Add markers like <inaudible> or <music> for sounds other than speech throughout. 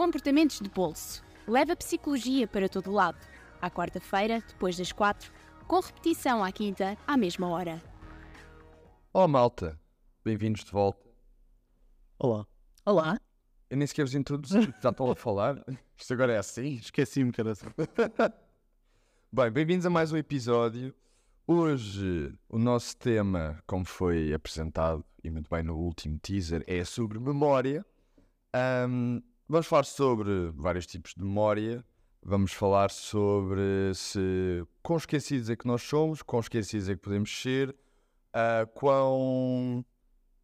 Comportamentos de bolso. Leva psicologia para todo lado. À quarta-feira, depois das quatro, com repetição à quinta, à mesma hora. Oh malta, bem-vindos de volta. Olá. Olá. Eu nem sequer vos introduzi, já estão a falar. <laughs> Isto agora é assim. Esqueci-me que era assim. Bem, bem-vindos a mais um episódio. Hoje o nosso tema, como foi apresentado e muito bem no último teaser, é sobre memória. Ahm, vamos falar sobre vários tipos de memória. Vamos falar sobre se quão esquecidos é que nós somos, quão esquecidos é que podemos ser, ah, quão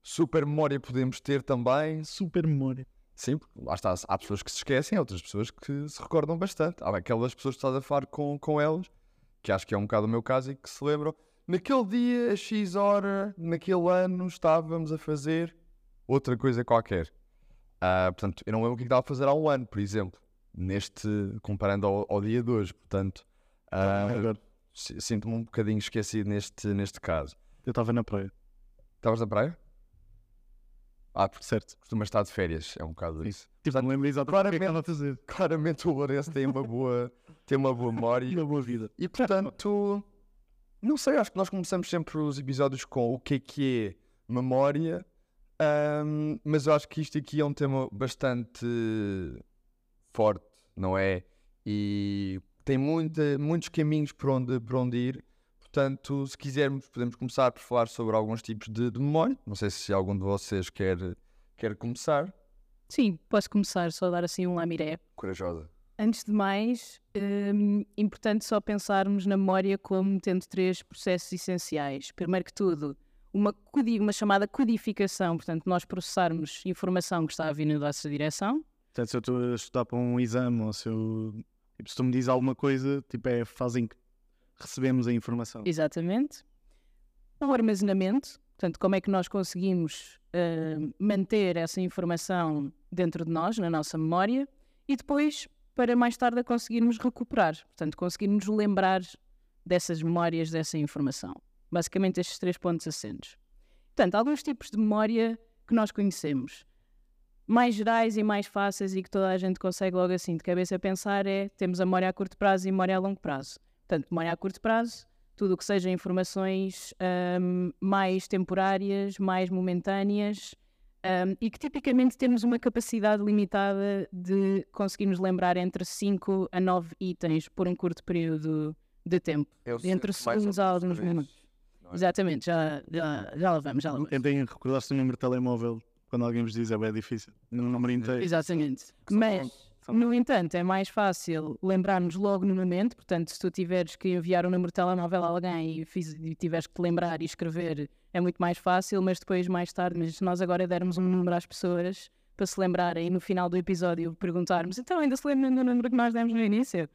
super memória podemos ter também. Super memória. Sim, porque lá está, há pessoas que se esquecem, há outras pessoas que se recordam bastante. Há aquelas pessoas que estás a falar com, com elas, que acho que é um bocado o meu caso, e que se lembram. Naquele dia, a X hora, naquele ano, estávamos a fazer outra coisa qualquer. Ah, portanto, eu não lembro o que é estava a fazer há um ano, por exemplo, neste, comparando ao, ao dia de hoje. Portanto, si- sinto-me um bocadinho esquecido neste, neste caso. eu estava na praia. Estavas na praia? Ah, porque Certo. costumas estar de férias, é um bocado Sim. isso. Tipo, não lembro exatamente o que é a fazer. claramente o Lourenço tem uma boa, <laughs> tem uma boa memória. E uma boa vida. E portanto, não sei, acho que nós começamos sempre os episódios com o que é que é memória, ahm, mas eu acho que isto aqui é um tema bastante forte, não é? E tem muita, muitos caminhos por onde, por onde ir. Portanto, se quisermos, podemos começar por falar sobre alguns tipos de, de memória. Não sei se algum de vocês quer, quer começar. Sim, posso começar só a dar assim um lamiré. Corajosa. Antes de mais, importante só pensarmos na memória como tendo três processos essenciais. Primeiro que tudo, uma, uma chamada codificação, portanto, nós processarmos informação que está a vir na nossa direção. Portanto, se eu estou a estudar para um exame ou se eu. Tipo, se tu me dizes alguma coisa, tipo, é fazem que recebemos a informação. Exatamente. O armazenamento, portanto, como é que nós conseguimos hum, manter essa informação dentro de nós, na nossa memória, e depois para mais tarde a conseguirmos recuperar, portanto, conseguirmos lembrar dessas memórias, dessa informação. Basicamente, estes três pontos assentos. Portanto, alguns tipos de memória que nós conhecemos. Mais gerais e mais fáceis e que toda a gente consegue logo assim de cabeça pensar é temos a memória a curto prazo e memória a longo prazo. Portanto, memória a curto prazo, tudo o que seja informações ahm, mais temporárias, mais momentâneas ahm, e que tipicamente temos uma capacidade limitada de conseguirmos lembrar entre 5 a 9 itens por um curto período de tempo. Entre segundos a alguns minutos. Não é? Exatamente, já, já, já lá vamos, já lá vamos. Tentem recordar-se do número de telemóvel quando alguém vos diz é bem difícil. No número inteiro. Exatamente. Mas, no entanto, é mais fácil lembrar-nos logo no momento. Portanto, se tu tiveres que enviar um número de telemóvel a alguém e, fiz- e tiveres que te lembrar e escrever, é muito mais fácil. Mas depois, mais tarde, mas se nós agora dermos um número às pessoas para se lembrarem e no final do episódio perguntarmos então ainda se lembram do número que nós demos no início?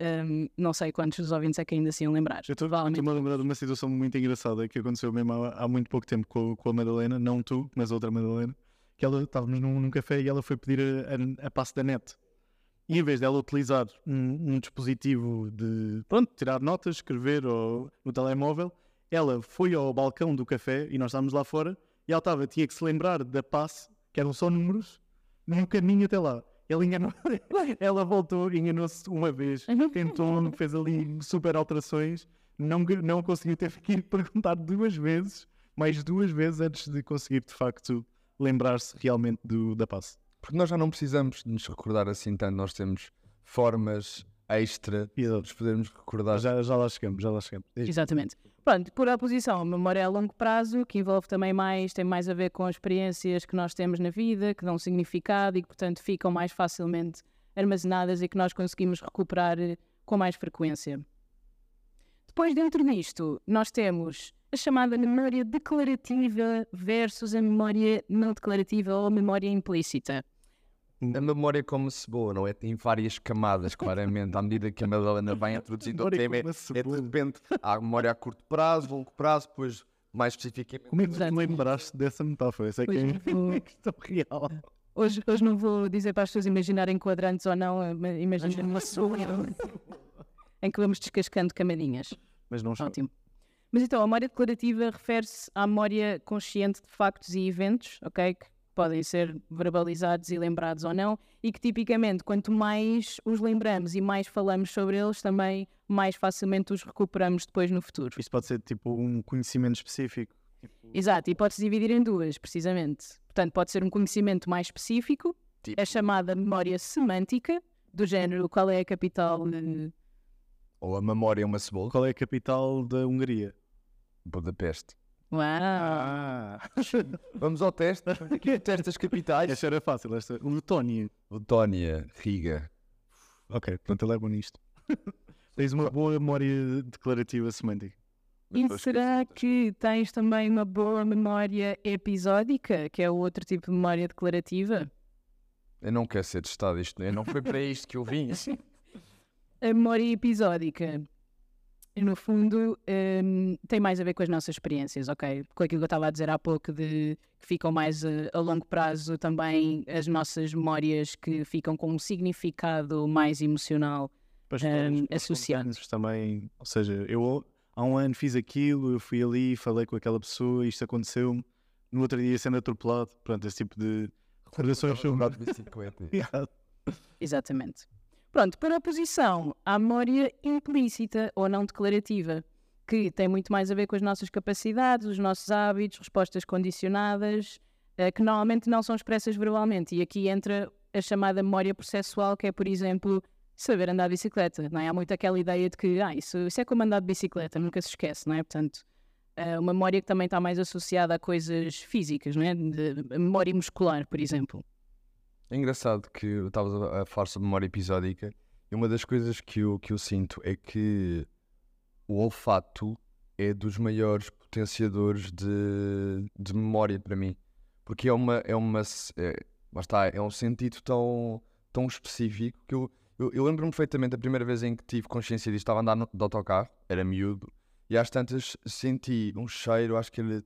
Hum, não sei quantos dos ouvintes é que ainda se iam lembrar. Eu estou-me a lembrar de uma situação muito engraçada que aconteceu mesmo há, há muito pouco tempo com, com a Madalena, não tu, mas a outra Madalena, que ela estávamos num, num café e ela foi pedir a, a, a passe da net. E em vez dela utilizar um, um dispositivo de pronto, tirar notas, escrever ou, no telemóvel, ela foi ao balcão do café e nós estávamos lá fora e ela estava, tinha que se lembrar da passe, que eram só números, num caminho até lá. Ela, enganou, <laughs> ela voltou, enganou-se uma vez, tentou, fez ali super alterações, não, não conseguiu, teve que ir <laughs> perguntar duas vezes, mais duas vezes antes de conseguir de facto lembrar-se realmente do, da passe. Porque nós já não precisamos de nos recordar assim tanto, nós temos formas extra de Exato. nos podermos recordar. Já, já lá chegamos, já lá chegamos. Exatamente. Pronto, por oposição, a memória a longo prazo, que envolve também mais, tem mais a ver com as experiências que nós temos na vida, que dão significado e que, portanto, ficam mais facilmente armazenadas e que nós conseguimos recuperar eh, com mais frequência. Depois, dentro disto, nós temos a chamada memória declarativa versus a memória não declarativa ou a memória implícita. A memória é como cebola, não é? Tem várias camadas, <laughs> claramente, à medida que a Madalena vai introduzindo o Memória tema. É, é de repente, há a memória a curto prazo, longo prazo, depois mais especificamente. Como é que tu Exato. lembraste dessa metáfora? Essa é que é <laughs> questão real. Hoje, hoje não vou dizer para as pessoas imaginarem quadrantes ou não, mas imaginem uma <laughs> cebola em que vamos descascando camadinhas. Mas não chama. Ótimo. Mas então, a memória declarativa refere-se à memória consciente de factos e eventos, ok? Que podem ser verbalizados e lembrados ou não, e que tipicamente quanto mais os lembramos e mais falamos sobre eles, também mais facilmente os recuperamos depois no futuro. Isto pode ser tipo um conhecimento específico. Exato, e pode-se dividir em duas, precisamente. Portanto, pode ser um conhecimento mais específico, Tipo, a chamada memória semântica, do género qual é a capital de... ou a memória é uma cebola. Qual é a capital da Hungria? Budapeste. Uau! Ah! Vamos ao teste. Aqui o teste das capitais. esta era fácil, esta. Letónia. Letónia, Riga. Ok, pronto, ele é bom nisto. <laughs> Tens uma boa memória declarativa semântica. E será que tens também uma boa memória episódica, que é o outro tipo de memória declarativa? Eu não quero ser testado isto. Eu não foi para isto que eu vim. <laughs> A memória episódica, no fundo, hum, tem mais a ver com as nossas experiências, ok? Com aquilo que eu estava a dizer há pouco, de que ficam mais a, a longo prazo também as nossas memórias que ficam com um significado mais emocional. Para Hum, associado. também. Ou seja, eu há um ano fiz aquilo, eu fui ali, falei com aquela pessoa, isto aconteceu-me. No outro dia sendo atropelado. Pronto, esse tipo de recordações. <laughs> Exatamente. Pronto, para a oposição, à memória implícita ou não declarativa, que tem muito mais a ver com as nossas capacidades, os nossos hábitos, respostas condicionadas, eh, que normalmente não são expressas verbalmente. E aqui entra a chamada memória processual, que é, por exemplo, saber andar de bicicleta. Não é? Há muito aquela ideia de que ah, isso, isso é como andar de bicicleta, nunca se esquece, não é? Portanto, eh, uma memória que também está mais associada a coisas físicas, não é? De, a memória muscular, por exemplo. É engraçado que eu estava a falar sobre memória episódica e uma das coisas que eu, que eu sinto é que o olfato é dos maiores potenciadores de, de memória para mim. Porque é uma. É uma é, está, é um sentido tão, tão específico que eu, eu, eu lembro-me perfeitamente a primeira vez em que tive consciência disto. Estava a andar no, de autocarro, era miúdo, e às tantas senti um cheiro, acho que era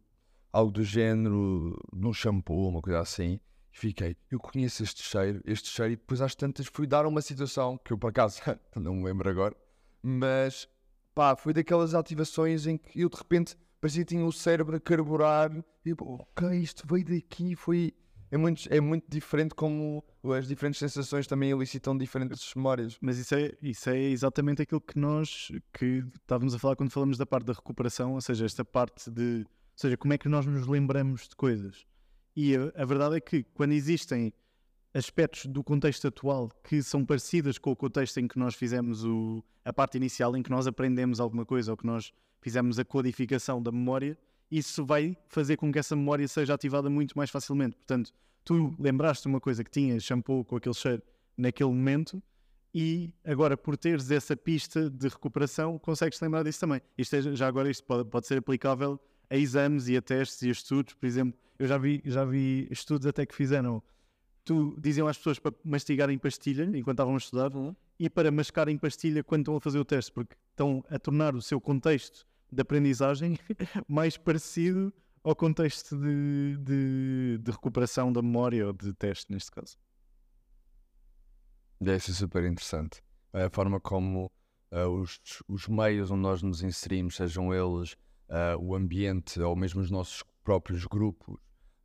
algo do género de um shampoo, uma coisa assim. Fiquei, eu conheço este cheiro, este cheiro, e depois às tantas fui dar uma situação que eu por acaso <laughs> não me lembro agora, mas pá, foi daquelas ativações em que eu de repente parecia que tinha o cérebro a carburar e eu, ok, isto veio daqui, foi. É muito, é muito diferente como as diferentes sensações também elicitam diferentes memórias. Mas isso é, isso é exatamente aquilo que nós que estávamos a falar quando falamos da parte da recuperação, ou seja, esta parte de, ou seja, como é que nós nos lembramos de coisas. E a, a verdade é que quando existem aspectos do contexto atual que são parecidos com o contexto em que nós fizemos o, a parte inicial, em que nós aprendemos alguma coisa ou que nós fizemos a codificação da memória, isso vai fazer com que essa memória seja ativada muito mais facilmente. Portanto, tu lembraste uma coisa que tinhas shampoo com aquele cheiro naquele momento e agora por teres essa pista de recuperação consegues lembrar disso também. Isto é, já agora isto pode, pode ser aplicável a exames e a testes e a estudos, por exemplo. Eu já vi, já vi estudos até que fizeram. Tu diziam às pessoas para mastigarem pastilha enquanto estavam a estudar e para mascarem pastilha quando estão a fazer o teste, porque estão a tornar o seu contexto de aprendizagem <laughs> mais parecido ao contexto de, de, de recuperação da memória ou de teste, neste caso. Deve ser super interessante. A forma como ah, os, os meios onde nós nos inserimos, sejam eles ah, o ambiente ou mesmo os nossos próprios grupos,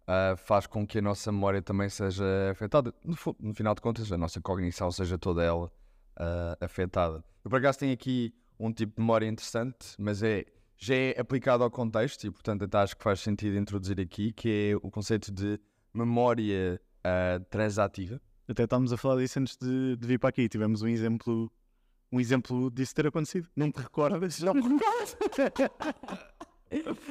ah, faz com que a nossa memória também seja afetada. No, no final de contas, a nossa cognição seja toda ela ah, afetada. Eu, por acaso, tenho aqui um tipo de memória interessante, mas é, já é aplicado ao contexto e, portanto, até acho que faz sentido introduzir aqui, que é o conceito de memória ah, transativa. Até estávamos a falar disso antes de, de vir para aqui. Tivemos um exemplo, um exemplo disso ter acontecido. Não te recordas? Não <laughs>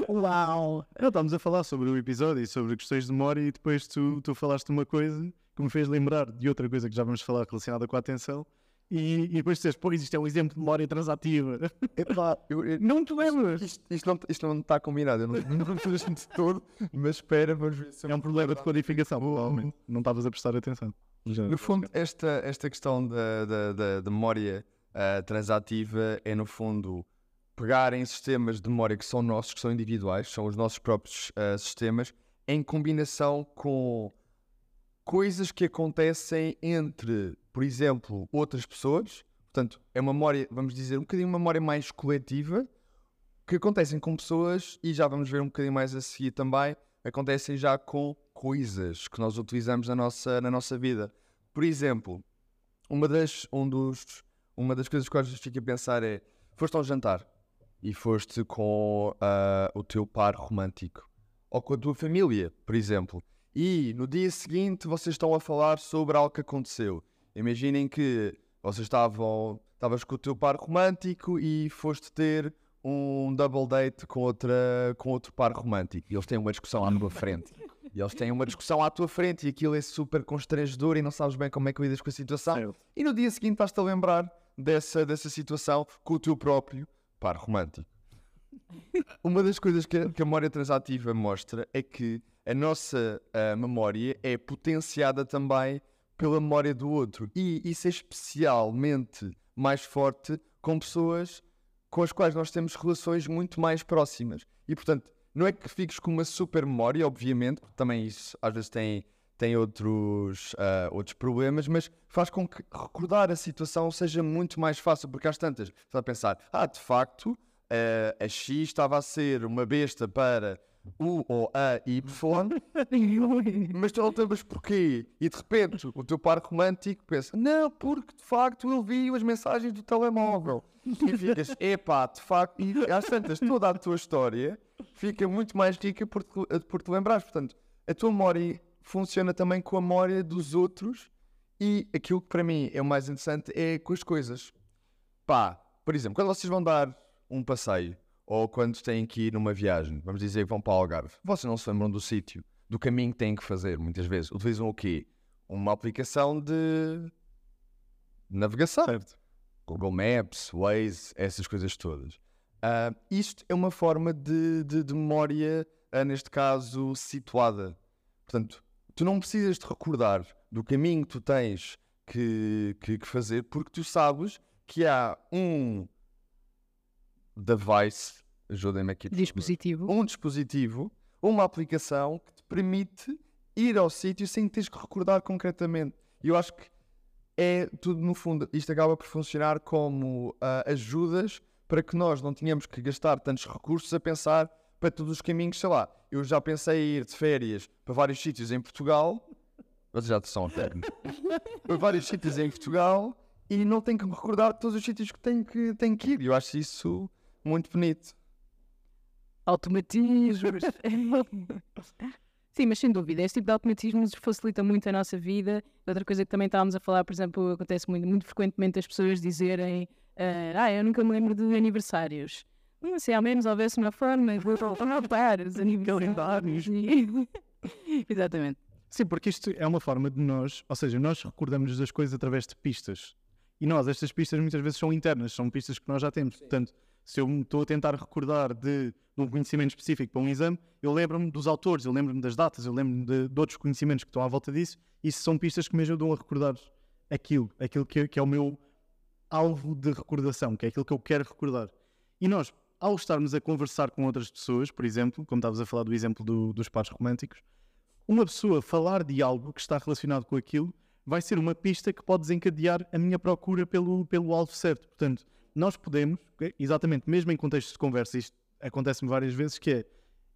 Uau! Não, estávamos a falar sobre o episódio e sobre questões de memória e depois tu, tu falaste uma coisa que me fez lembrar de outra coisa que já vamos falar relacionada com a atenção e, e depois disseste, pois isto é um exemplo de memória transativa. Epá, eu- eu- Não te lembras? Isto, isto não, isto não está combinado, eu não, não fiz de todo, mas espera, vamos ver se É um me problema de lembro. codificação, provavelmente. Não estavas a prestar atenção. Já- No fundo, esta, esta questão da, da, da- da memória ah, transativa é, no fundo, pegar em sistemas de memória que são nossos, que são individuais, são os nossos próprios ah, sistemas, em combinação com coisas que acontecem entre, por exemplo, outras pessoas. Portanto, é uma memória, vamos dizer, um bocadinho uma memória mais coletiva, que acontecem com pessoas, e já vamos ver um bocadinho mais a seguir também, acontecem já com coisas que nós utilizamos na nossa, na nossa vida. Por exemplo, uma das, um dos, uma das coisas que eu fico a pensar é: foste ao jantar e foste com ah, o teu par romântico ou com a tua família, por exemplo, e no dia seguinte vocês estão a falar sobre algo que aconteceu. Imaginem que vocês estavam, estavas com o teu par romântico e foste ter um double date com, outra, com outro par romântico e eles têm uma discussão à tua frente. E eles têm uma discussão à tua frente e aquilo é super constrangedor e não sabes bem como é que lidas com a situação. E no dia seguinte estás-te a lembrar dessa, dessa situação com o teu próprio par romântico. Uma das coisas que a, que a memória transativa mostra é que a nossa ah, memória é potenciada também pela memória do outro. E isso é especialmente mais forte com pessoas com as quais nós temos relações muito mais próximas. E portanto, não é que fiques com uma super memória, obviamente, porque também isso às vezes tem, tem outros, ah, outros problemas, mas faz com que recordar a situação seja muito mais fácil, porque às tantas estás a pensar, ah, de facto, ah, a X estava a ser uma besta para U ou a Y, <laughs> mas tu lembras porquê. E de repente o teu par romântico pensa, não, porque de facto ele viu as mensagens do telemóvel. E ficas, <laughs> epá, de facto, e às tantas toda a tua história fica muito mais rica por te, por te lembrares. Portanto, a tua memória funciona também com a memória dos outros e aquilo que para mim é o mais interessante é com as coisas. Pá, por exemplo, quando vocês vão dar um passeio ou quando têm que ir numa viagem, vamos dizer que vão para o Algarve, vocês não se lembram do sítio, do caminho que têm que fazer, muitas vezes. Utilizam o quê? Uma aplicação de navegação. Certo. Google Maps, Waze, essas coisas todas. Ah, isto é uma forma de, de- de memória, ah, neste caso, situada. Portanto, tu não precisas de recordar do caminho que tu tens que, que- que fazer, porque tu sabes que há um device, ajudem-me aqui, favor. Dispositivo. um dispositivo, uma aplicação que te permite ir ao sítio sem teres que recordar concretamente. E eu acho que é tudo, no fundo, isto acaba por funcionar como ah, ajudas para que nós não tenhamos que gastar tantos recursos a pensar para todos os caminhos, sei lá. Eu já pensei em ir de férias para vários sítios em Portugal, vocês já são até, <laughs> para vários sítios em Portugal e não tenho que me recordar de todos os sítios que tenho que, tenho que ir. Eu acho isso muito bonito. automatismos. <laughs> Sim, mas sem dúvida, este tipo de automatismos facilita muito a nossa vida. Outra coisa que também estávamos a falar, por exemplo, acontece muito, muito frequentemente as pessoas dizerem ah, ah, eu nunca me lembro de aniversários. Hum, se ao menos houvesse uma forma de anotar os aniversários. <laughs> Exatamente. Sim, porque isto é uma forma de nós, ou seja, nós recordamos das coisas através de pistas. E nós, estas pistas muitas vezes são internas, são pistas que nós já temos. Portanto, se eu estou a tentar recordar de, de um conhecimento específico para um exame, eu lembro-me dos autores, eu lembro-me das datas, eu lembro-me de, de outros conhecimentos que estão à volta disso. Isso são pistas que me ajudam a recordar aquilo, aquilo que, que é o meu alvo de recordação, que é aquilo que eu quero recordar. E nós, ao estarmos a conversar com outras pessoas, por exemplo, como estavas a falar do exemplo do- dos pares românticos, uma pessoa falar de algo que está relacionado com aquilo vai ser uma pista que pode desencadear a minha procura pelo, pelo alvo certo. Portanto, nós podemos, exatamente, mesmo em contextos de conversa, isto acontece-me várias vezes, que é,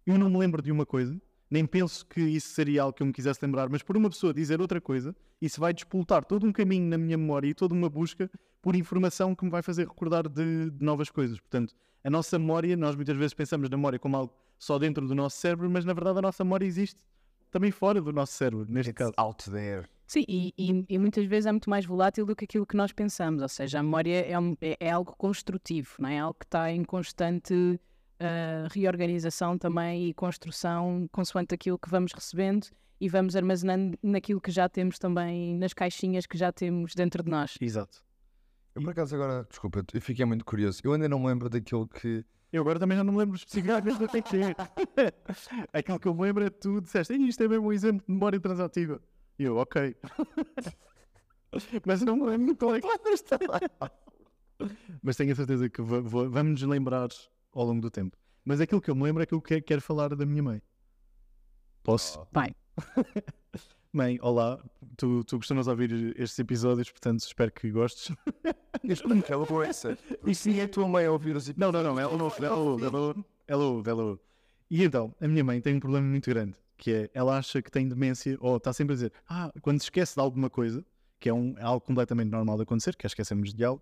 eu não me lembro de uma coisa, nem penso que isso seria algo que eu me quisesse lembrar, mas por uma pessoa dizer outra coisa, isso vai despoltar todo um caminho na minha memória e toda uma busca por informação que me vai fazer recordar de, de novas coisas. Portanto, a nossa memória, nós muitas vezes pensamos na memória como algo só dentro do nosso cérebro, mas na verdade a nossa memória existe também fora do nosso cérebro, neste caso. out there. Sim, e, e- e muitas vezes é muito mais volátil do que aquilo que nós pensamos. Ou seja, a memória é, um- é- é algo construtivo, não é? Algo que está em constante ah, reorganização também e construção, consoante aquilo que vamos recebendo e vamos armazenando naquilo que já temos também, nas caixinhas que já temos dentro de nós. Exato. Eu por acaso agora, desculpa, eu fiquei muito curioso. Eu ainda não me lembro daquilo que. Eu agora também já não me lembro especificamente do que é. <laughs> Aquilo que eu me lembro é que tu disseste, "Ei, isto é mesmo um exemplo de memória transativa. E eu, ok. <laughs> Mas eu não me lembro qual é que Mas tenho a certeza que va- va- vamos nos lembrar ao longo do tempo. Mas aquilo que eu me lembro é que eu que- quero falar da minha mãe. Posso? Vai. <laughs> Mãe, olá. Tu, tu costumas ouvir estes episódios, portanto espero que gostes. Ela essa. E sim, é a tua mãe a ouvir os Não, não, não, ela não, ela ouve, ela ouve, ela ouve, ela ouve. E então, a minha mãe tem um problema muito grande, que é, ela acha que tem demência, ou está sempre a dizer, ah, quando se esquece de alguma coisa, que é, um, é algo completamente normal de acontecer, que é esquecemos de algo,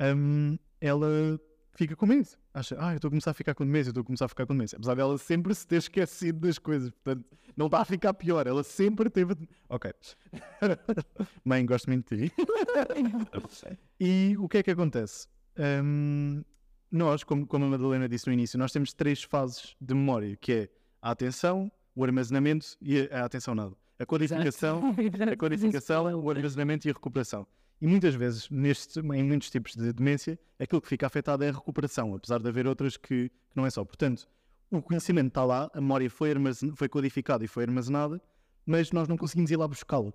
hum, ela fica com medo. Acha, ah, eu estou a começar a ficar com demência, eu estou a começar a ficar com demência. Apesar dela sempre se ter esquecido das coisas, portanto, não está a ficar pior, ela sempre teve. Ok. <laughs> Mãe, gosto muito de ti. <laughs> e o que é que acontece? Hum, nós, como, como a Madalena disse no início, nós temos três fases de memória, que é a atenção, o armazenamento e a, a atenção nada. A codificação, <laughs> a codificação, o armazenamento e a recuperação. E muitas vezes, neste, em muitos tipos de demência, aquilo que fica afetado é a recuperação, apesar de haver outras que, que não é só. Portanto, o conhecimento está lá, a memória foi, foi codificada e foi armazenada, mas nós não conseguimos ir lá buscá-la.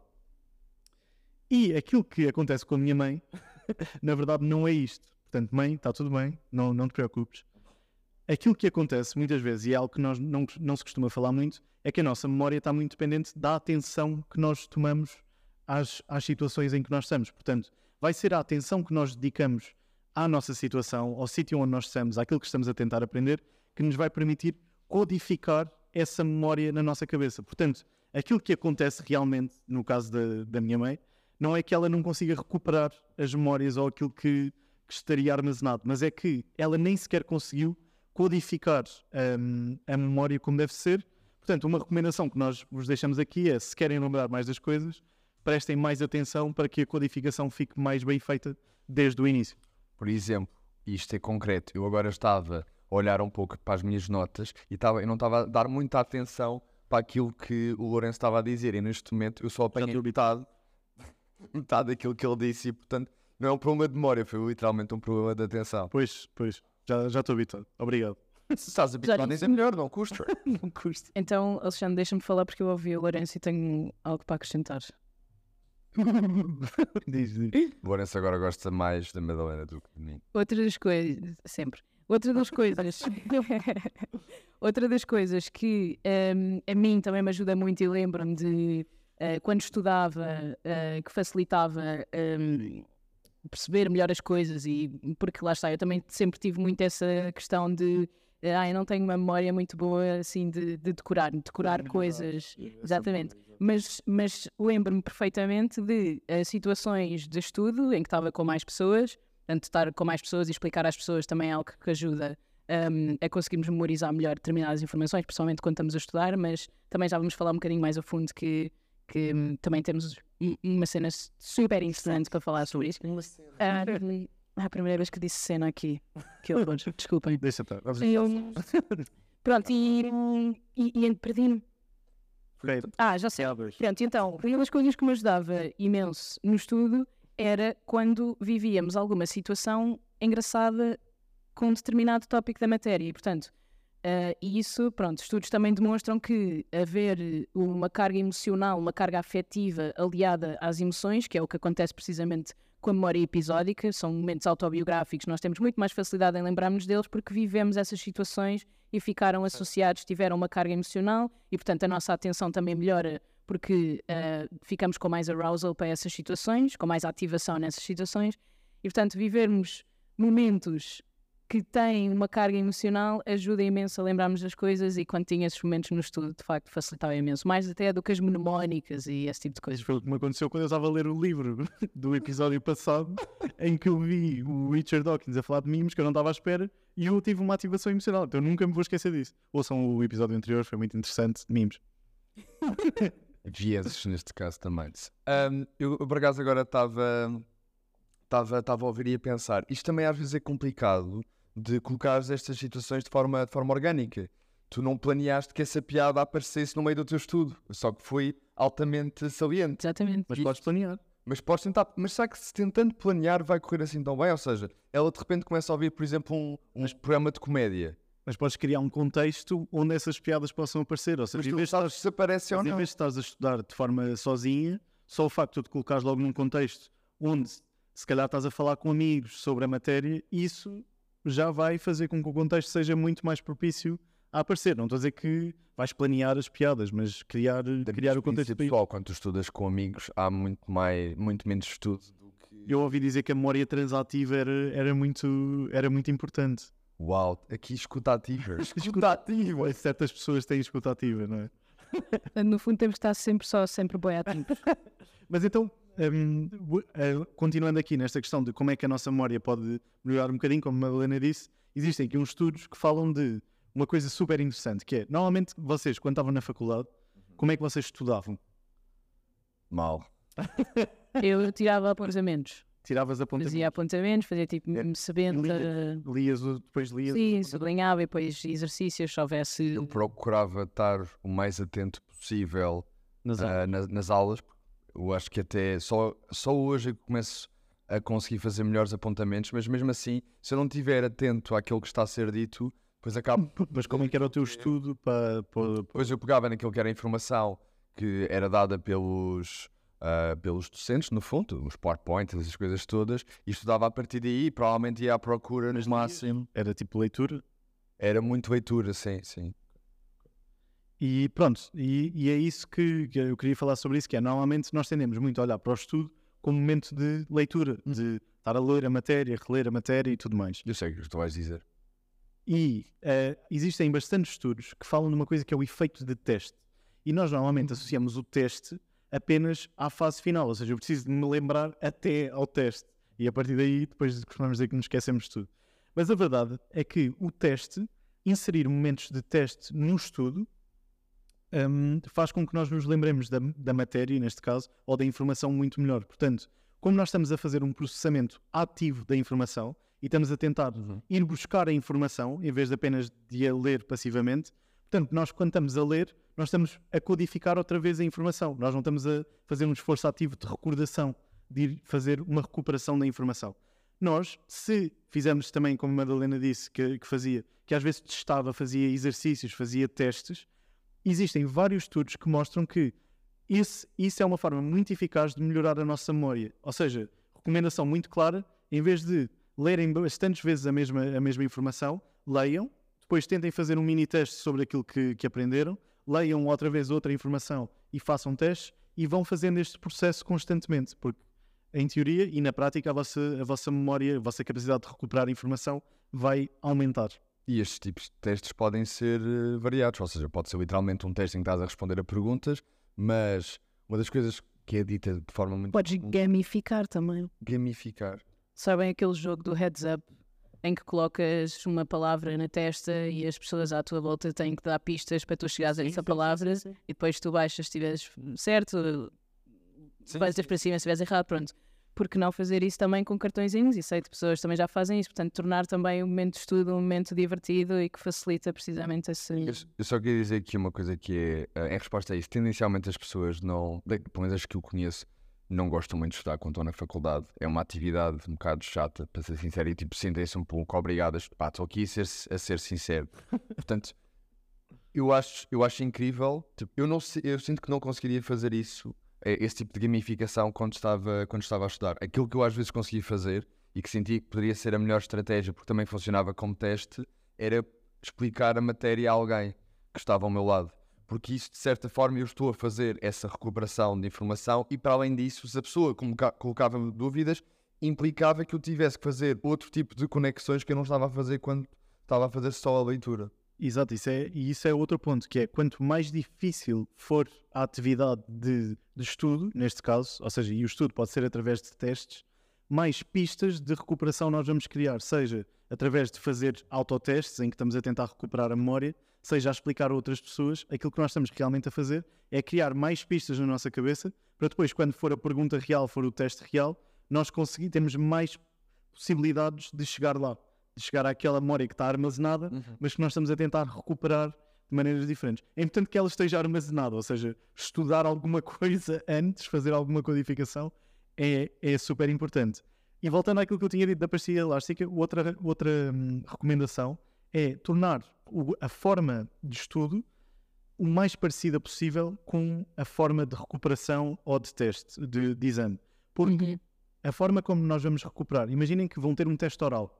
E aquilo que acontece com a minha mãe, <laughs> na verdade, não é isto. Portanto, mãe, está tudo bem, não, não te preocupes. Aquilo que acontece muitas vezes, e é algo que nós não, não se costuma falar muito, é que a nossa memória está muito dependente da atenção que nós tomamos às, às situações em que nós estamos. Portanto, vai ser a atenção que nós dedicamos à nossa situação, ao sítio onde nós estamos, àquilo que estamos a tentar aprender, que nos vai permitir codificar essa memória na nossa cabeça. Portanto, aquilo que acontece realmente, no caso da, da minha mãe, não é que ela não consiga recuperar as memórias ou aquilo que, que estaria armazenado, mas é que ela nem sequer conseguiu codificar um, a memória como deve ser. Portanto, uma recomendação que nós vos deixamos aqui é, se querem lembrar mais das coisas, prestem mais atenção para que a codificação fique mais bem feita desde o início. Por exemplo, isto é concreto, eu agora estava a olhar um pouco para as minhas notas e estava, eu não estava a dar muita atenção para aquilo que o Lourenço estava a dizer e neste momento eu só apanhei metade, <laughs> metade daquilo que ele disse e portanto não é um problema de memória, foi literalmente um problema de atenção. Pois, pois, já, já estou habituado. Obrigado. <laughs> Se estás habituado, é melhor, não custa. <laughs> não custa. Então, Alexandre, deixa-me falar porque eu ouvi o Lourenço e tenho algo para acrescentar. <laughs> diz, diz. O Lourenço agora gosta mais da Madalena do que de mim. Outra das coisas, sempre. Outra das coisas, <laughs> outra das coisas que um, a mim também me ajuda muito e lembro-me de uh, quando estudava uh, que facilitava um, perceber melhor as coisas e porque lá está, eu também sempre tive muito essa questão de ah, eu não tenho uma memória muito boa assim de, de decorar, de decorar coisas. Exatamente. Mas, mas lembro-me perfeitamente de uh, situações de estudo em que estava com mais pessoas, portanto, estar com mais pessoas e explicar às pessoas também é algo que ajuda um, a conseguirmos memorizar melhor determinadas informações, principalmente quando estamos a estudar, mas também já vamos falar um bocadinho mais a fundo que, que um, também temos uma cena super interessante para falar sobre isso. Uma cena. Uh, é a primeira vez que disse cena aqui. Que horror, <laughs> desculpem. Deixa estar. Eu... <laughs> Pronto, e, e, e perdi-me. Ah, já sei. Pronto, então, uma das coisas que me ajudava imenso no estudo era quando vivíamos alguma situação engraçada com um determinado tópico da matéria. E, portanto, uh, isso, pronto, estudos também demonstram que haver uma carga emocional, uma carga afetiva aliada às emoções, que é o que acontece precisamente com a memória episódica, são momentos autobiográficos, nós temos muito mais facilidade em lembrarmos deles porque vivemos essas situações e ficaram associados, tiveram uma carga emocional e, portanto, a nossa atenção também melhora porque uh, ficamos com mais arousal para essas situações, com mais ativação nessas situações. E, portanto, vivermos momentos que têm uma carga emocional ajuda imenso a lembrarmos das coisas e quando tinha esses momentos no estudo, de facto, facilitava imenso, mais até do que as mnemónicas e esse tipo de coisas. Foi o que me aconteceu quando eu estava a ler o livro <laughs> do episódio passado, em que eu vi o Richard Dawkins a falar de mimos que eu não estava à espera e eu tive uma ativação emocional, então eu nunca me vou esquecer disso. Ouçam o episódio anterior, foi muito interessante, de mimos. <laughs> Vieses, neste caso também. Um, eu, por acaso, agora estava estava a ouvir e a pensar. Isto também às vezes é complicado de colocar estas situações de forma, de forma orgânica. Tu não planeaste que essa piada aparecesse no meio do teu estudo, só que foi altamente saliente. Exatamente. Mas podes planear. Mas podes tentar, mas será que se tentando planear vai correr assim tão bem? Ou seja, ela de repente começa a ouvir, por exemplo, um, um programa de comédia. Mas podes criar um contexto onde essas piadas possam aparecer. Ou seja, mas vez, sabes se aparece ou não. Em vez de estás a estudar de forma sozinha, só o facto de te colocares logo num contexto onde se calhar estás a falar com amigos sobre a matéria, isso já vai fazer com que o contexto seja muito mais propício a aparecer. Não estou a dizer que vais planear as piadas, mas criar, criar o contexto pessoal. Quando tu estudas com amigos, há muito, mais, muito menos estudo do que. Eu ouvi dizer que a memória transativa era, era, muito, era muito importante. Uau, aqui escuta ativa. <laughs> escuta ativa. Certas pessoas têm escuta ativa, não é? No fundo, temos que estar sempre só, sempre bem ativos. <laughs> Mas então, eh, continuando aqui nesta questão de como é que a nossa memória pode melhorar um bocadinho, como a Madalena disse, existem aqui uns estudos que falam de uma coisa super interessante, que é, normalmente vocês, quando estavam na faculdade, como é que vocês estudavam? Mal. <laughs> Eu tirava apontamentos. Tiravas apontamentos? Fazia apontamentos, fazia tipo É, sabendo. lia- Lias, o- depois lias? Sim, sublinhava e depois exercícios, se houvesse. Eu procurava estar o mais atento possível Nas ah, aulas. nas, nas aulas. Eu acho que até só, só hoje é que começo a conseguir fazer melhores apontamentos, mas mesmo assim, se eu não estiver atento àquilo que está a ser dito, depois acabo. Mas como é que era o teu estudo para... para- Depois eu pegava naquilo que era a informação que era dada pelos, ah, pelos docentes, no fundo, os PowerPoints, essas coisas todas, e estudava a partir daí, provavelmente ia à procura no máximo. Era tipo leitura? Era muito leitura, sim, sim. E pronto, e, e é isso que, eu queria falar sobre isso, que é normalmente nós tendemos muito a olhar para o estudo como momento de leitura, de estar a ler a matéria, reler a matéria e tudo mais. Eu sei o que tu vais dizer. E eh, existem bastantes estudos que falam de uma coisa que é o efeito de teste. E nós normalmente associamos o teste apenas à fase final, ou seja, eu preciso de me lembrar até ao teste. E a partir daí, depois costumamos dizer que nos esquecemos de tudo. Mas a verdade é que o teste, inserir momentos de teste no estudo, hum, faz com que nós nos lembremos da, da matéria, neste caso, ou da informação muito melhor. Portanto, como nós estamos a fazer um processamento ativo da informação e estamos a tentar ir buscar a informação em vez de apenas de a ler passivamente, portanto, nós quando estamos a ler, nós estamos a codificar outra vez a informação. Nós não estamos a fazer um esforço ativo de recordação, de ir fazer uma recuperação da informação. Nós, se fizermos também, como a Madalena disse que, que fazia, que às vezes testava, fazia exercícios, fazia testes, existem vários estudos que mostram que isso é uma forma muito eficaz de melhorar a nossa memória. Ou seja, recomendação muito clara, em vez de lerem bastantes vezes a mesma, a mesma informação, leiam, depois tentem fazer um mini teste sobre aquilo que, que aprenderam, leiam outra vez outra informação e façam testes e vão fazendo este processo constantemente, porque em teoria e na prática a vossa, a vossa memória, a vossa capacidade de recuperar informação vai aumentar. E estes tipos de testes podem ser eh, variados, ou seja, pode ser literalmente um teste em que estás a responder a perguntas, mas uma das coisas que é dita de forma muito Podes gamificar também. gamificar. Sabem aquele jogo do heads up em que colocas uma palavra na testa e as pessoas à tua volta têm que dar pistas para tu chegares a essa palavra e depois tu baixas se estiveres certo, baixas para cima se estiveres errado, pronto. Por que não fazer isso também com cartõezinhos? E sei de pessoas que também já fazem isso, portanto, tornar também o momento de estudo um momento divertido e que facilita precisamente esse. Eu, eu só queria dizer aqui uma coisa que é, eh, em resposta a isso, tendencialmente as pessoas não, pelo menos as que eu conheço, não gostam muito de estudar quando estão na faculdade. É uma atividade um bocado chata, para ser sincero, e tipo, sentem-se um pouco obrigadas. Pá, estou aqui a ser, a ser sincero. <laughs> Portanto, eu acho, eu acho incrível. Tipo, eu, não, eu sinto que não conseguiria fazer isso, esse tipo de gamificação, quando estava, quando estava a estudar. Aquilo que eu às vezes conseguia fazer e que sentia que poderia ser a melhor estratégia, porque também funcionava como teste, era explicar a matéria a alguém que estava ao meu lado. Porque isso, de certa forma, eu estou a fazer essa recuperação de informação e, para além disso, se a pessoa coloca- colocava-me dúvidas, implicava que eu tivesse que fazer outro tipo de conexões que eu não estava a fazer quando estava a fazer só a leitura. Exato, isso é, e isso é outro ponto, que é quanto mais difícil for a atividade de, de estudo, neste caso, ou seja, e o estudo pode ser através de testes, mais pistas de recuperação nós vamos criar, seja através de fazer autotestes, em que estamos a tentar recuperar a memória, seja a explicar a outras pessoas, aquilo que nós estamos realmente a fazer é criar mais pistas na nossa cabeça, para depois, quando for a pergunta real, for o teste real, nós conseguir, temos mais possibilidades de chegar lá, de chegar àquela memória que está armazenada, mas que nós estamos a tentar recuperar de maneiras diferentes. É importante que ela esteja armazenada, ou seja, estudar alguma <laughs> coisa antes, fazer alguma codificação, é, é super importante. E voltando àquilo que eu tinha dito da pastilha elástica, outra, outra hum, recomendação é tornar o- a forma de estudo o mais parecida possível com a forma de recuperação ou de teste, de, de exame. Porque a forma como nós vamos recuperar, imaginem que vão ter um teste oral.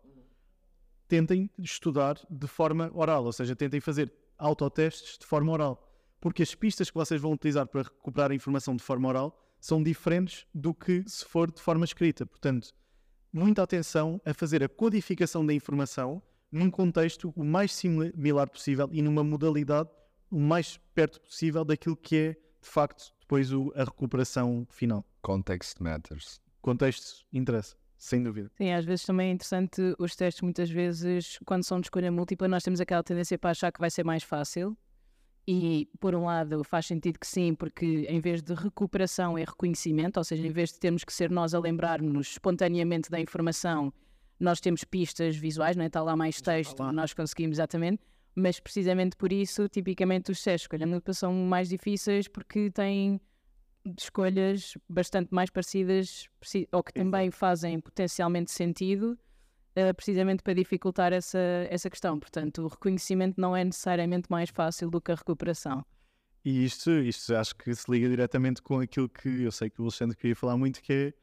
Tentem estudar de forma oral, ou seja, tentem fazer autotestes de forma oral. Porque as pistas que vocês vão utilizar para recuperar a informação de forma oral são diferentes do que se for de forma escrita. Portanto, muita atenção a fazer a codificação da informação num contexto o mais similar possível e numa modalidade o mais perto possível daquilo que é, de facto, depois o- a recuperação final. Context matters. Contexto interessa, sem dúvida. Sim, às vezes também é interessante os testes, muitas vezes, quando são de escolha múltipla, nós temos aquela tendência para achar que vai ser mais fácil. E, por um lado, faz sentido que sim, porque em vez de recuperação é reconhecimento, ou seja, em vez de termos que ser nós a lembrar-nos espontaneamente da informação, nós temos pistas visuais, não é? está lá mais texto, lá. nós conseguimos exatamente, mas precisamente por isso, tipicamente, os testes de escolha múltipla são mais difíceis porque têm escolhas bastante mais parecidas ou que também fazem potencialmente sentido, eh, precisamente para dificultar essa, essa questão. Portanto, o reconhecimento não é necessariamente mais fácil do que a recuperação. E isto, isto acho que se liga diretamente com aquilo que eu sei que o Alexandre queria falar muito, que é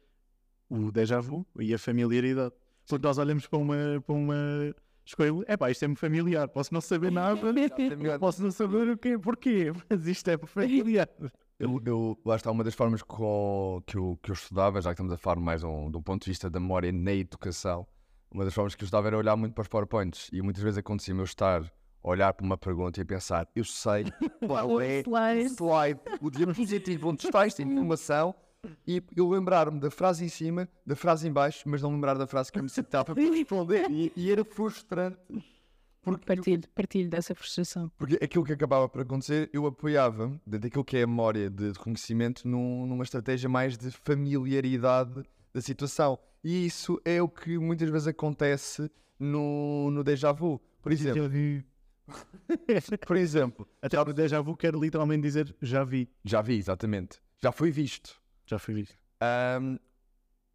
o déjà vu e a familiaridade. Porque nós olhamos para uma, para uma escolha, é pá, isto é-me familiar, posso não saber nada, <laughs> posso não saber o quê, porquê, mas isto é familiar. Eu, eu, lá está, uma das formas com, que, eu, que eu estudava, já que estamos a falar mais um, de um ponto de vista da memória na educação, uma das formas que eu estudava era olhar muito para os PowerPoints. E muitas vezes acontecia-me eu estar a olhar para uma pergunta e a pensar, eu sei <laughs> qual é o slide, o diapositivo onde está esta informação. E eu lembrar-me da frase em cima, da frase em baixo, mas não lembrar da frase que eu me sentava para <laughs> responder. E, e era frustrante. Porque eu- Partilho, partilho dessa frustração. porque aquilo que acabava por acontecer, eu apoiava dentro daquilo que é a memória de reconhecimento num- numa estratégia mais de familiaridade da situação. E isso é o que muitas vezes acontece no, no déjà vu. Por exemplo, Já vi. <laughs> por exemplo, Até o déjà vu quer literalmente dizer já vi, já vi, exatamente. Já foi visto. já foi visto. Ahm,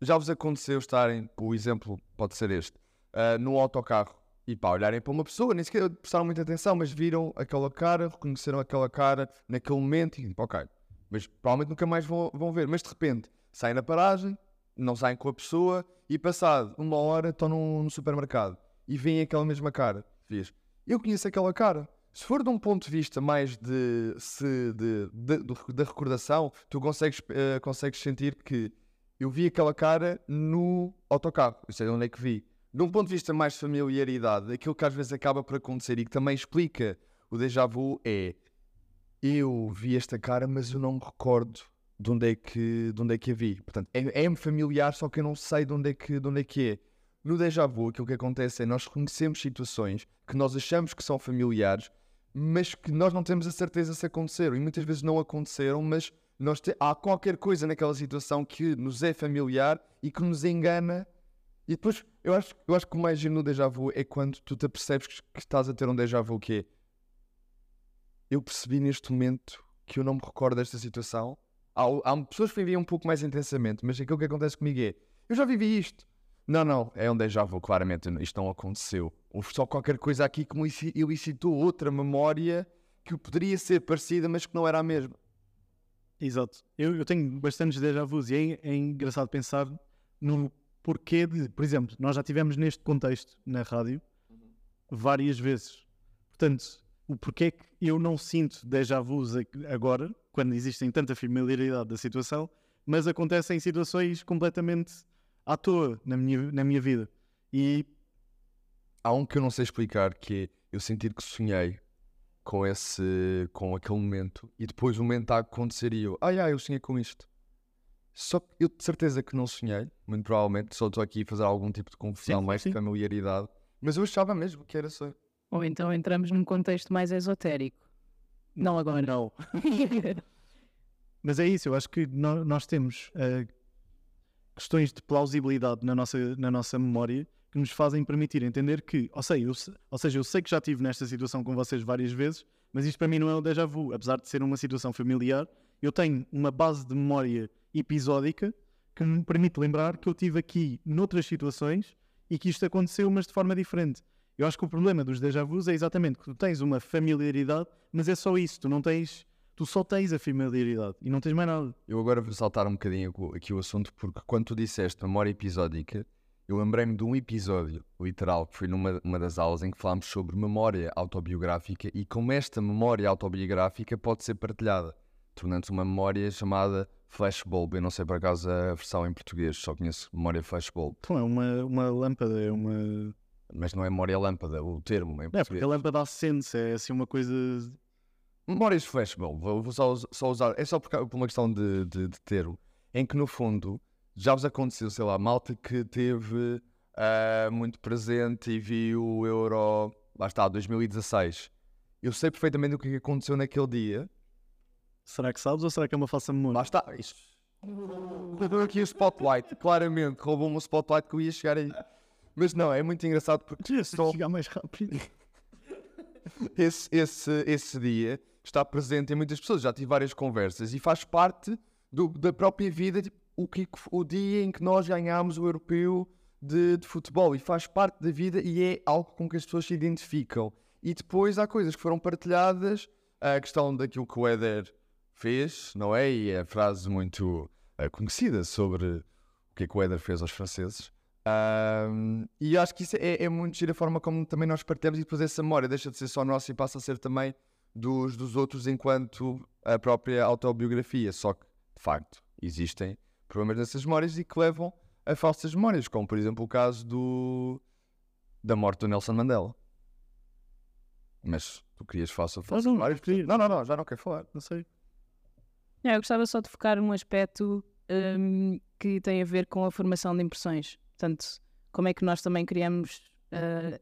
já vos aconteceu estarem, o exemplo pode ser este, ah, num autocarro e pá, olharem para uma pessoa, nem sequer prestaram muita atenção, mas viram aquela cara, reconheceram aquela cara naquele momento e tipo, ok, mas provavelmente nunca mais vão, vão ver. Mas de repente saem na paragem, não saem com a pessoa e passado uma hora estão num, no supermercado e veem aquela mesma cara. Diz, eu conheço aquela cara. Se for de um ponto de vista mais de, se, de, da recordação, tu consegues, eh, consegues sentir que eu vi aquela cara no autocarro. Eu sei de onde é que vi. De um ponto de vista mais de familiaridade, aquilo que às vezes acaba por acontecer e que também explica o déjà vu é eu vi esta cara, mas eu não me recordo de onde é que, de onde é que a vi. Portanto, é- é-me familiar, só que eu não sei de onde é que, de onde é, que é. No déjà vu, aquilo que acontece é nós reconhecemos situações que nós achamos que são familiares, mas que nós não temos a certeza se aconteceram. E muitas vezes não aconteceram, mas nós te- há qualquer coisa naquela situação que nos é familiar e que nos engana. E depois, eu acho, eu acho que o mais giro no déjà vu é quando tu te apercebes que, que estás a ter um déjà vu que é eu percebi neste momento que eu não me recordo desta situação. Há, há pessoas que vivem um pouco mais intensamente, mas aquilo que acontece comigo é eu já vivi isto. Não, não, é um déjà vu, claramente isto não aconteceu. Houve só qualquer coisa aqui que me elici- elicitou outra memória que poderia ser parecida, mas que não era a mesma. Exato. Eu, eu tenho bastantes déjà vus e é, é engraçado pensar no porquê de, por exemplo, nós já tivemos neste contexto na rádio várias vezes. Portanto, o porquê que eu não sinto déjà vus a- agora, quando existem tanta familiaridade da situação, mas acontecem em situações completamente à toa na minha, na minha vida. E Há um que eu não sei explicar, que é eu sentir que sonhei com esse, com aquele momento e depois o momento a acontecer e eu, ai ai, eu sonhei com isto. Só que eu de certeza que não sonhei, muito provavelmente, só estou aqui a fazer algum tipo de confusão, Sim, mais sim. de familiaridade, mas eu achava mesmo que era só. Ou então entramos num contexto mais esotérico. Não agora. não. <laughs> Mas é isso, eu acho que nó- nós temos eh, questões de plausibilidade na nossa, na nossa memória que nos fazem permitir entender que, ou seja, eu, ou seja, eu sei que já estive nesta situação com vocês várias vezes, mas isto para mim não é um déjà vu. Apesar de ser uma situação familiar, eu tenho uma base de memória episódica que me permite lembrar que eu tive aqui noutras situações e que isto aconteceu, mas de forma diferente. Eu acho que o problema dos déjà vus é exatamente que tu tens uma familiaridade, mas é só isso, tu não tens, tu só tens a familiaridade e não tens mais nada. Eu agora vou saltar um bocadinho aqui o assunto, porque quando tu disseste memória episódica, eu lembrei-me de um episódio, literal, que foi numa uma das aulas em que falámos sobre memória autobiográfica e como esta memória autobiográfica pode ser partilhada, tornando-se uma memória chamada flashbulb. Eu não sei por acaso a versão em português, só conheço memória flashbulb, Então é uma, uma lâmpada, é uma. mas não é memória lâmpada, o termo em é porque a lâmpada acende-se, é assim uma coisa. memórias de flashball, vou, só, só usar, é só por, por uma questão de, de, de termo, em que no fundo já vos aconteceu, sei lá, malta que teve ah, muito presente e viu o Euro, lá está, 2016. Eu sei perfeitamente o que é que aconteceu naquele dia. Será que sabes ou será que é uma falsa memória? Lá está, isto. Roubou aqui o spotlight, claramente, roubou-me o spotlight que eu ia chegar aí. Mas não, é muito engraçado porque só chegar mais rápido. <laughs> esse, esse, esse dia está presente em muitas pessoas. Já tive várias conversas e faz parte do- da própria vida, tipo, o, que, o dia em que nós ganhámos o europeu de, de futebol. E faz parte da vida e é algo com que as pessoas se identificam. E depois há coisas que foram partilhadas, a questão daquilo que o Éder fez, não é? E é a frase muito eh, conhecida sobre o que é que o Éder fez aos franceses. E acho que isso é, é muito giro a forma como também nós partilhamos e depois essa memória deixa de ser só nossa e passa a ser também dos, dos outros enquanto a própria autobiografia. Só que, de facto, existem problemas nessas memórias e que levam a falsas memórias, como por exemplo o caso do, da morte do Nelson Mandela. Mas tu querias falar sobre falsas memórias? Não, não, não, já não quero falar. Não sei. Não, eu gostava só de focar num aspecto hum, que tem a ver com a formação de impressões. Portanto, como é que nós também criamos,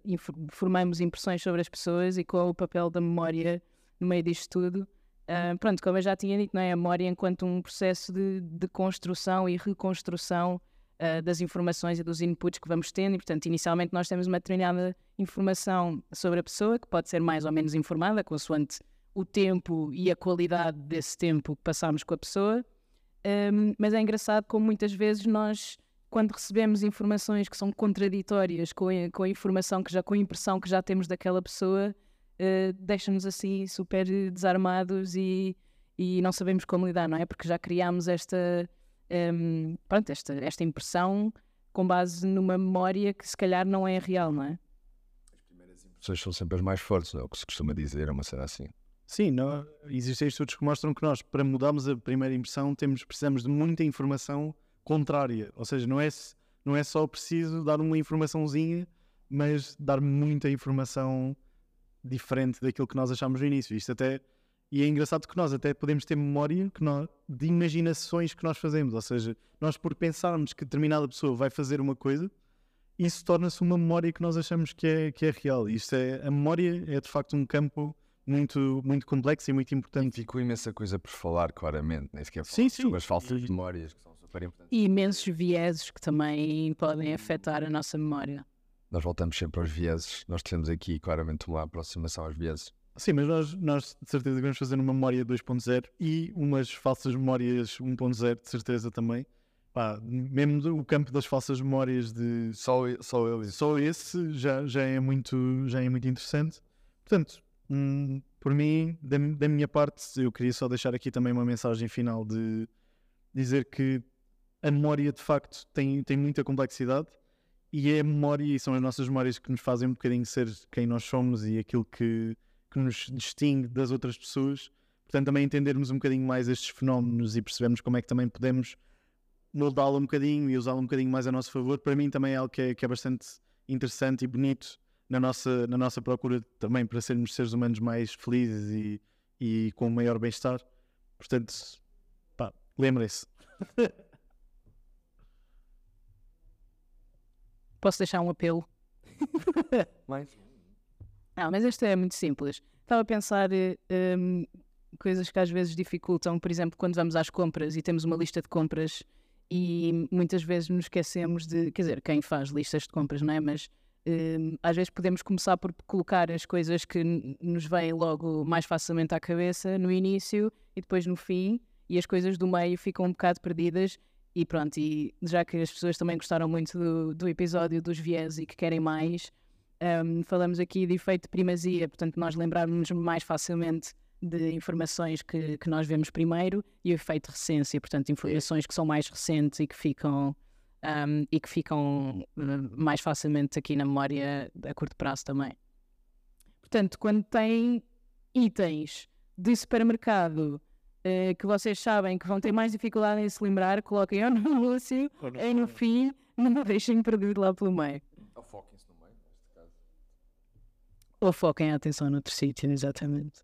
infor- formamos impressões sobre as pessoas e qual é o papel da memória no meio disto tudo. Ah, pronto, como eu já tinha dito, não é? a memória enquanto um processo de, de construção e reconstrução ah, das informações e dos inputs que vamos tendo. E, portanto, inicialmente nós temos uma determinada informação sobre a pessoa, que pode ser mais ou menos informada, consoante o tempo e a qualidade desse tempo que passamos com a pessoa. Um, mas é engraçado como muitas vezes nós, quando recebemos informações que são contraditórias com a, com a informação que já, com a impressão que já temos daquela pessoa, uh, deixa-nos assim super desarmados e, e não sabemos como lidar, não é? Porque já criámos esta, um, pronto, esta, esta impressão com base numa memória que se calhar não é real, não é? Pessoas são sempre as mais fortes, é o que se costuma dizer, é uma cena assim. Sim, não, existem estudos que mostram que nós, para mudarmos a primeira impressão, temos, precisamos de muita informação contrária. Ou seja, não é, não é só preciso dar uma informaçãozinha, mas dar muita informação diferente daquilo que nós achámos no início. Isto até. E é engraçado que nós até podemos ter memória que nós, de imaginações que nós fazemos. Ou seja, nós por pensarmos que determinada pessoa vai fazer uma coisa, isso torna-se uma memória que nós achamos que é, que é real. Isto é, a memória é de facto um campo muito, muito complexo e muito importante. Ficou imensa coisa por falar, claramente, nem sequer Sim, sim. sobre as falsas E- memórias que são super importantes. E imensos vieses que também podem afetar a nossa memória. Nós voltamos sempre aos vieses, nós temos aqui claramente uma aproximação aos vieses. Sim, mas nós, nós de certeza vamos fazer uma memória 2.0 e umas falsas memórias 1.0, de certeza também. Pá, mesmo o campo das falsas memórias de Só, só eu e só esse já, já, é muito, já é muito interessante. Portanto, hum, por mim, da, da minha parte, eu queria só deixar aqui também uma mensagem final de dizer que a memória de facto tem, tem muita complexidade e é a memória e são as nossas memórias que nos fazem um bocadinho ser quem nós somos e aquilo que, que nos distingue das outras pessoas. Portanto, também entendermos um bocadinho mais estes fenómenos e percebermos como é que também podemos moldá-lo um bocadinho e usá-lo um bocadinho mais a nosso favor, para mim também é algo que é, que é bastante interessante e bonito na nossa, na nossa procura também para sermos seres humanos mais felizes e, e com maior bem-estar. Portanto, pá, lembrem-se. <laughs> Posso deixar um apelo? <laughs> Mais? Não, mas este é muito simples. Estava a pensar hum, coisas que às vezes dificultam, por exemplo, quando vamos às compras e temos uma lista de compras e muitas vezes nos esquecemos de, quer dizer, quem faz listas de compras, não é? Mas às vezes podemos começar por colocar as coisas que nos vêm logo mais facilmente à cabeça no início e depois no fim, e as coisas do meio ficam um bocado perdidas. E pronto, e já que as pessoas também gostaram muito do, do episódio dos viés e que querem mais, um, falamos aqui de efeito de primazia, portanto, nós lembrarmos mais facilmente de informações que, que nós vemos primeiro e o efeito de recência, portanto, informações que são mais recentes e que ficam, um, e que ficam uh, mais facilmente aqui na memória a curto prazo também. Portanto, quando tem itens de supermercado eh, que vocês sabem que vão ter mais dificuldade em se lembrar, coloquem ou no anúncio, <laughs> ou no fim, não <laughs> deixem perdido lá pelo meio. Foquem-se no meio, neste caso. Ou foquem a atenção noutro sítio, exatamente.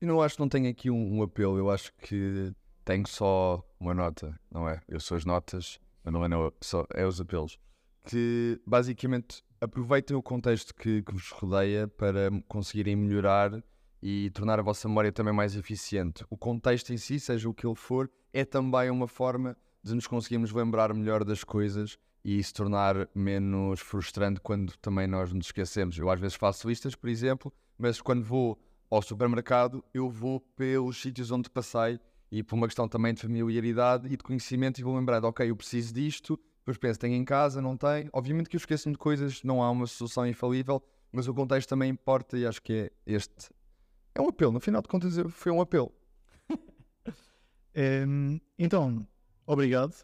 Eu não acho que não tenho aqui um, um apelo, eu acho que tenho só uma nota, não é? Eu sou as notas, mas não é, não, só, é os apelos. Que basicamente aproveitem o contexto que, que vos rodeia para conseguirem melhorar e tornar a vossa memória também mais eficiente. O contexto em si, seja o que ele for, é também uma forma de nos conseguirmos lembrar melhor das coisas e se tornar menos frustrante quando também nós nos esquecemos. Eu às vezes faço listas, por exemplo, mas quando vou ao supermercado, eu vou pelos sítios onde passei e por uma questão também de familiaridade e de conhecimento e vou lembrar, ok, eu preciso disto, depois penso, tenho em casa, não tenho. Obviamente que eu esqueço-me de coisas, não há uma solução infalível, mas o contexto também importa e acho que é este. É um apelo, no final de contas foi um apelo. <laughs> Hum, então, obrigado.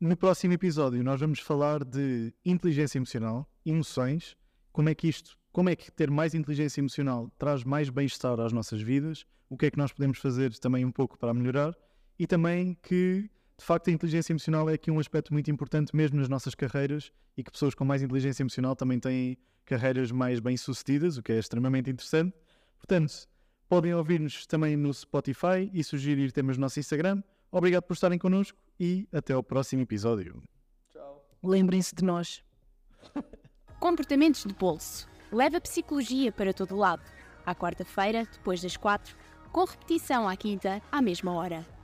No próximo episódio nós vamos falar de inteligência emocional, emoções, como é que isto, como é que ter mais inteligência emocional traz mais bem-estar às nossas vidas, o que é que nós podemos fazer também um pouco para melhorar e também que de facto a inteligência emocional é aqui um aspecto muito importante mesmo nas nossas carreiras e que pessoas com mais inteligência emocional também têm carreiras mais bem-sucedidas, o que é extremamente interessante. Portanto, podem ouvir-nos também no Spotify e sugerir temas no nosso Instagram. Obrigado por estarem connosco e até ao próximo episódio. Lembrem-se de nós. <laughs> Comportamentos de bolso. Leva psicologia para todo lado. À quarta-feira, depois das quatro, com repetição à quinta, à mesma hora.